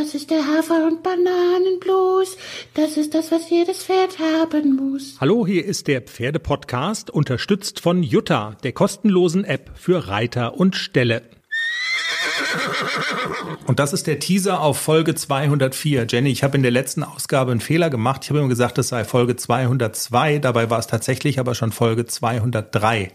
Das ist der Hafer- und Bananenblues. Das ist das, was jedes Pferd haben muss. Hallo, hier ist der Pferdepodcast, unterstützt von Jutta, der kostenlosen App für Reiter und Ställe. Und das ist der Teaser auf Folge 204. Jenny, ich habe in der letzten Ausgabe einen Fehler gemacht. Ich habe immer gesagt, es sei Folge 202. Dabei war es tatsächlich aber schon Folge 203.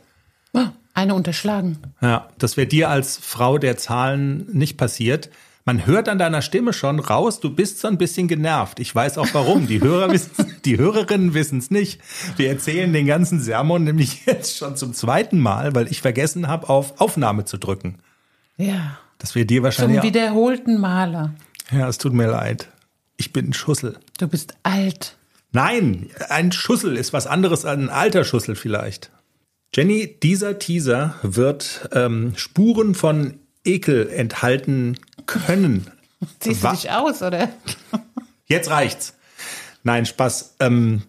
Oh, eine unterschlagen. Ja, das wäre dir als Frau der Zahlen nicht passiert. Man hört an deiner Stimme schon raus, du bist so ein bisschen genervt. Ich weiß auch warum. Die Hörer wissen, die Hörerinnen wissen es nicht. Wir erzählen den ganzen Sermon nämlich jetzt schon zum zweiten Mal, weil ich vergessen habe, auf Aufnahme zu drücken. Ja. Das wir dir wahrscheinlich. Zum wiederholten Maler. Ja, es tut mir leid. Ich bin ein Schussel. Du bist alt. Nein, ein Schussel ist was anderes als ein alter Schussel vielleicht. Jenny, dieser Teaser wird ähm, Spuren von Ekel enthalten können. Siehst du dich aus, oder? Jetzt reicht's. Nein, Spaß. Ähm,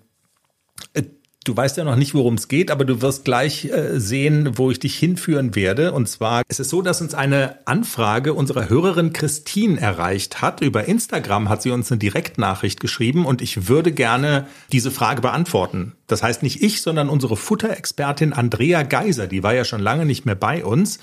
äh, du weißt ja noch nicht, worum es geht, aber du wirst gleich äh, sehen, wo ich dich hinführen werde. Und zwar ist es so, dass uns eine Anfrage unserer Hörerin Christine erreicht hat. Über Instagram hat sie uns eine Direktnachricht geschrieben und ich würde gerne diese Frage beantworten. Das heißt nicht ich, sondern unsere Futterexpertin Andrea Geiser. Die war ja schon lange nicht mehr bei uns.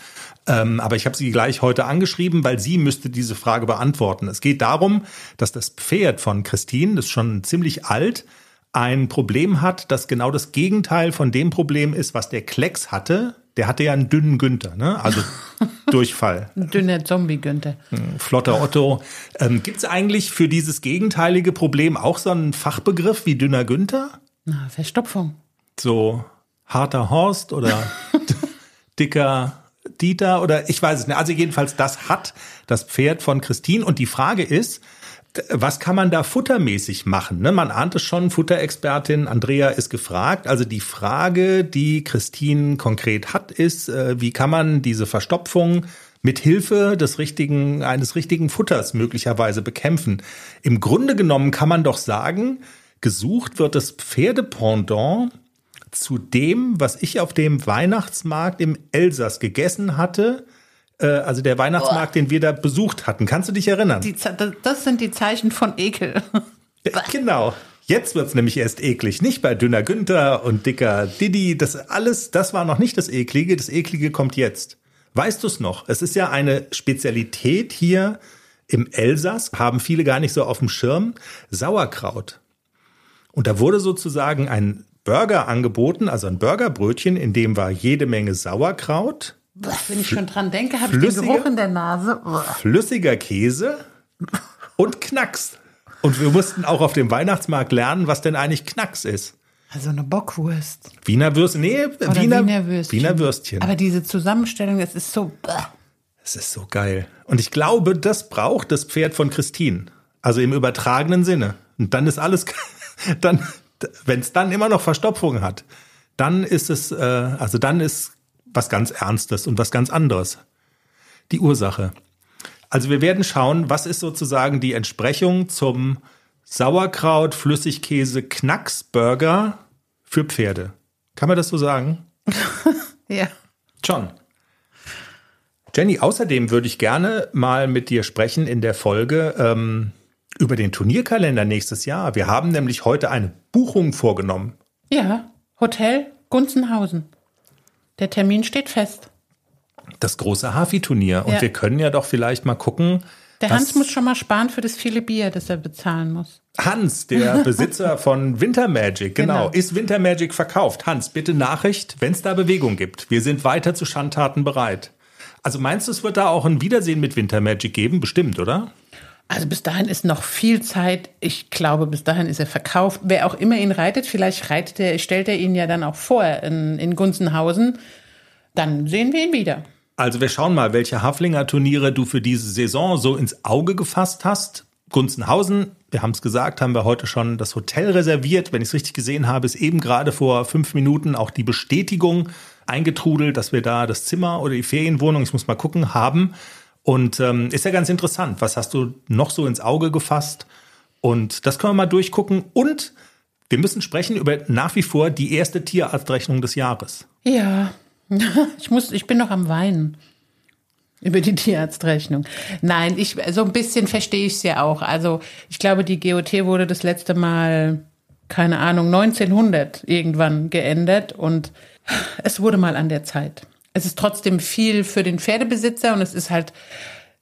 Ähm, aber ich habe sie gleich heute angeschrieben, weil sie müsste diese Frage beantworten. Es geht darum, dass das Pferd von Christine, das ist schon ziemlich alt, ein Problem hat, das genau das Gegenteil von dem Problem ist, was der Klecks hatte. Der hatte ja einen dünnen Günther, ne? Also Durchfall. Ein dünner Zombie-Günther. Flotter Otto. Ähm, Gibt es eigentlich für dieses gegenteilige Problem auch so einen Fachbegriff wie dünner Günther? Na, Verstopfung. So harter Horst oder dicker Dieter oder ich weiß es nicht. Also jedenfalls, das hat das Pferd von Christine. Und die Frage ist, was kann man da futtermäßig machen? Ne? Man ahnt es schon, Futterexpertin Andrea ist gefragt. Also die Frage, die Christine konkret hat, ist, äh, wie kann man diese Verstopfung mit Hilfe des richtigen, eines richtigen Futters möglicherweise bekämpfen? Im Grunde genommen kann man doch sagen, gesucht wird das Pferdependant zu dem, was ich auf dem Weihnachtsmarkt im Elsass gegessen hatte. Äh, also der Weihnachtsmarkt, den wir da besucht hatten. Kannst du dich erinnern? Die, das sind die Zeichen von Ekel. genau. Jetzt wird's nämlich erst eklig. Nicht bei dünner Günther und dicker Didi. Das alles, das war noch nicht das Eklige. Das Eklige kommt jetzt. Weißt du's noch? Es ist ja eine Spezialität hier im Elsass, haben viele gar nicht so auf dem Schirm. Sauerkraut. Und da wurde sozusagen ein Burger angeboten, also ein Burgerbrötchen, in dem war jede Menge Sauerkraut. Wenn ich schon dran denke, habe ich den Geruch in der Nase. Flüssiger Käse und Knacks. Und wir mussten auch auf dem Weihnachtsmarkt lernen, was denn eigentlich Knacks ist. Also eine Bockwurst. Wiener Würstchen, nee, Oder Wiener, Wiener Würstchen. Wiener Würstchen. Aber diese Zusammenstellung, das ist so. Es ist so geil. Und ich glaube, das braucht das Pferd von Christine. Also im übertragenen Sinne. Und dann ist alles, dann, wenn es dann immer noch Verstopfung hat, dann ist es, äh, also dann ist was ganz Ernstes und was ganz anderes. Die Ursache. Also wir werden schauen, was ist sozusagen die Entsprechung zum Sauerkraut, Flüssigkäse, Knacksburger für Pferde. Kann man das so sagen? Ja. John. Jenny, außerdem würde ich gerne mal mit dir sprechen in der Folge ähm, über den Turnierkalender nächstes Jahr. Wir haben nämlich heute eine Buchung vorgenommen. Ja. Hotel Gunzenhausen. Der Termin steht fest. Das große Hafi-Turnier. Und Ja. wir können ja doch vielleicht mal gucken. Der Hans muss schon mal sparen für das viele Bier, das er bezahlen muss. Hans, der Besitzer von Wintermagic, genau, Genau. ist Wintermagic verkauft. Hans, bitte Nachricht, wenn es da Bewegung gibt. Wir sind weiter zu Schandtaten bereit. Also meinst du, es wird da auch ein Wiedersehen mit Wintermagic geben? Bestimmt, oder? Also bis dahin ist noch viel Zeit. Ich glaube, bis dahin ist er verkauft. Wer auch immer ihn reitet, vielleicht reitet er, stellt er ihn ja dann auch vor in, in Gunzenhausen. Dann sehen wir ihn wieder. Also wir schauen mal, welche Haflinger Turniere du für diese Saison so ins Auge gefasst hast. Gunzenhausen, wir haben es gesagt, haben wir heute schon das Hotel reserviert. Wenn ich es richtig gesehen habe, ist eben gerade vor fünf Minuten auch die Bestätigung eingetrudelt, dass wir da das Zimmer oder die Ferienwohnung, ich muss mal gucken, haben. Und ähm, ist ja ganz interessant. Was hast du noch so ins Auge gefasst? Und das können wir mal durchgucken. Und wir müssen sprechen über nach wie vor die erste Tierarztrechnung des Jahres. Ja, ich muss, ich bin noch am Weinen. Über die Tierarztrechnung. Nein, ich, so ein bisschen verstehe ich es ja auch. Also ich glaube, die GOT wurde das letzte Mal, keine Ahnung, 1900 irgendwann geändert und es wurde mal an der Zeit. Es ist trotzdem viel für den Pferdebesitzer und es ist halt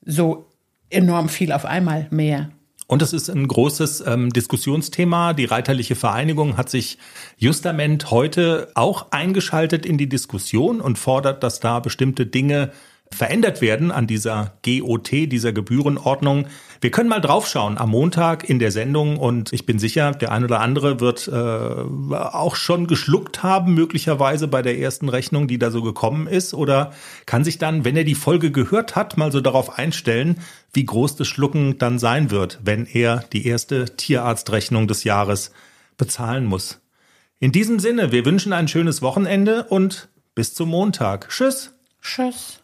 so enorm viel auf einmal mehr. Und es ist ein großes ähm, Diskussionsthema. Die Reiterliche Vereinigung hat sich justament heute auch eingeschaltet in die Diskussion und fordert, dass da bestimmte Dinge verändert werden an dieser GOT, dieser Gebührenordnung. Wir können mal draufschauen am Montag in der Sendung und ich bin sicher, der ein oder andere wird äh, auch schon geschluckt haben, möglicherweise bei der ersten Rechnung, die da so gekommen ist, oder kann sich dann, wenn er die Folge gehört hat, mal so darauf einstellen, wie groß das Schlucken dann sein wird, wenn er die erste Tierarztrechnung des Jahres bezahlen muss. In diesem Sinne, wir wünschen ein schönes Wochenende und bis zum Montag. Tschüss. Tschüss.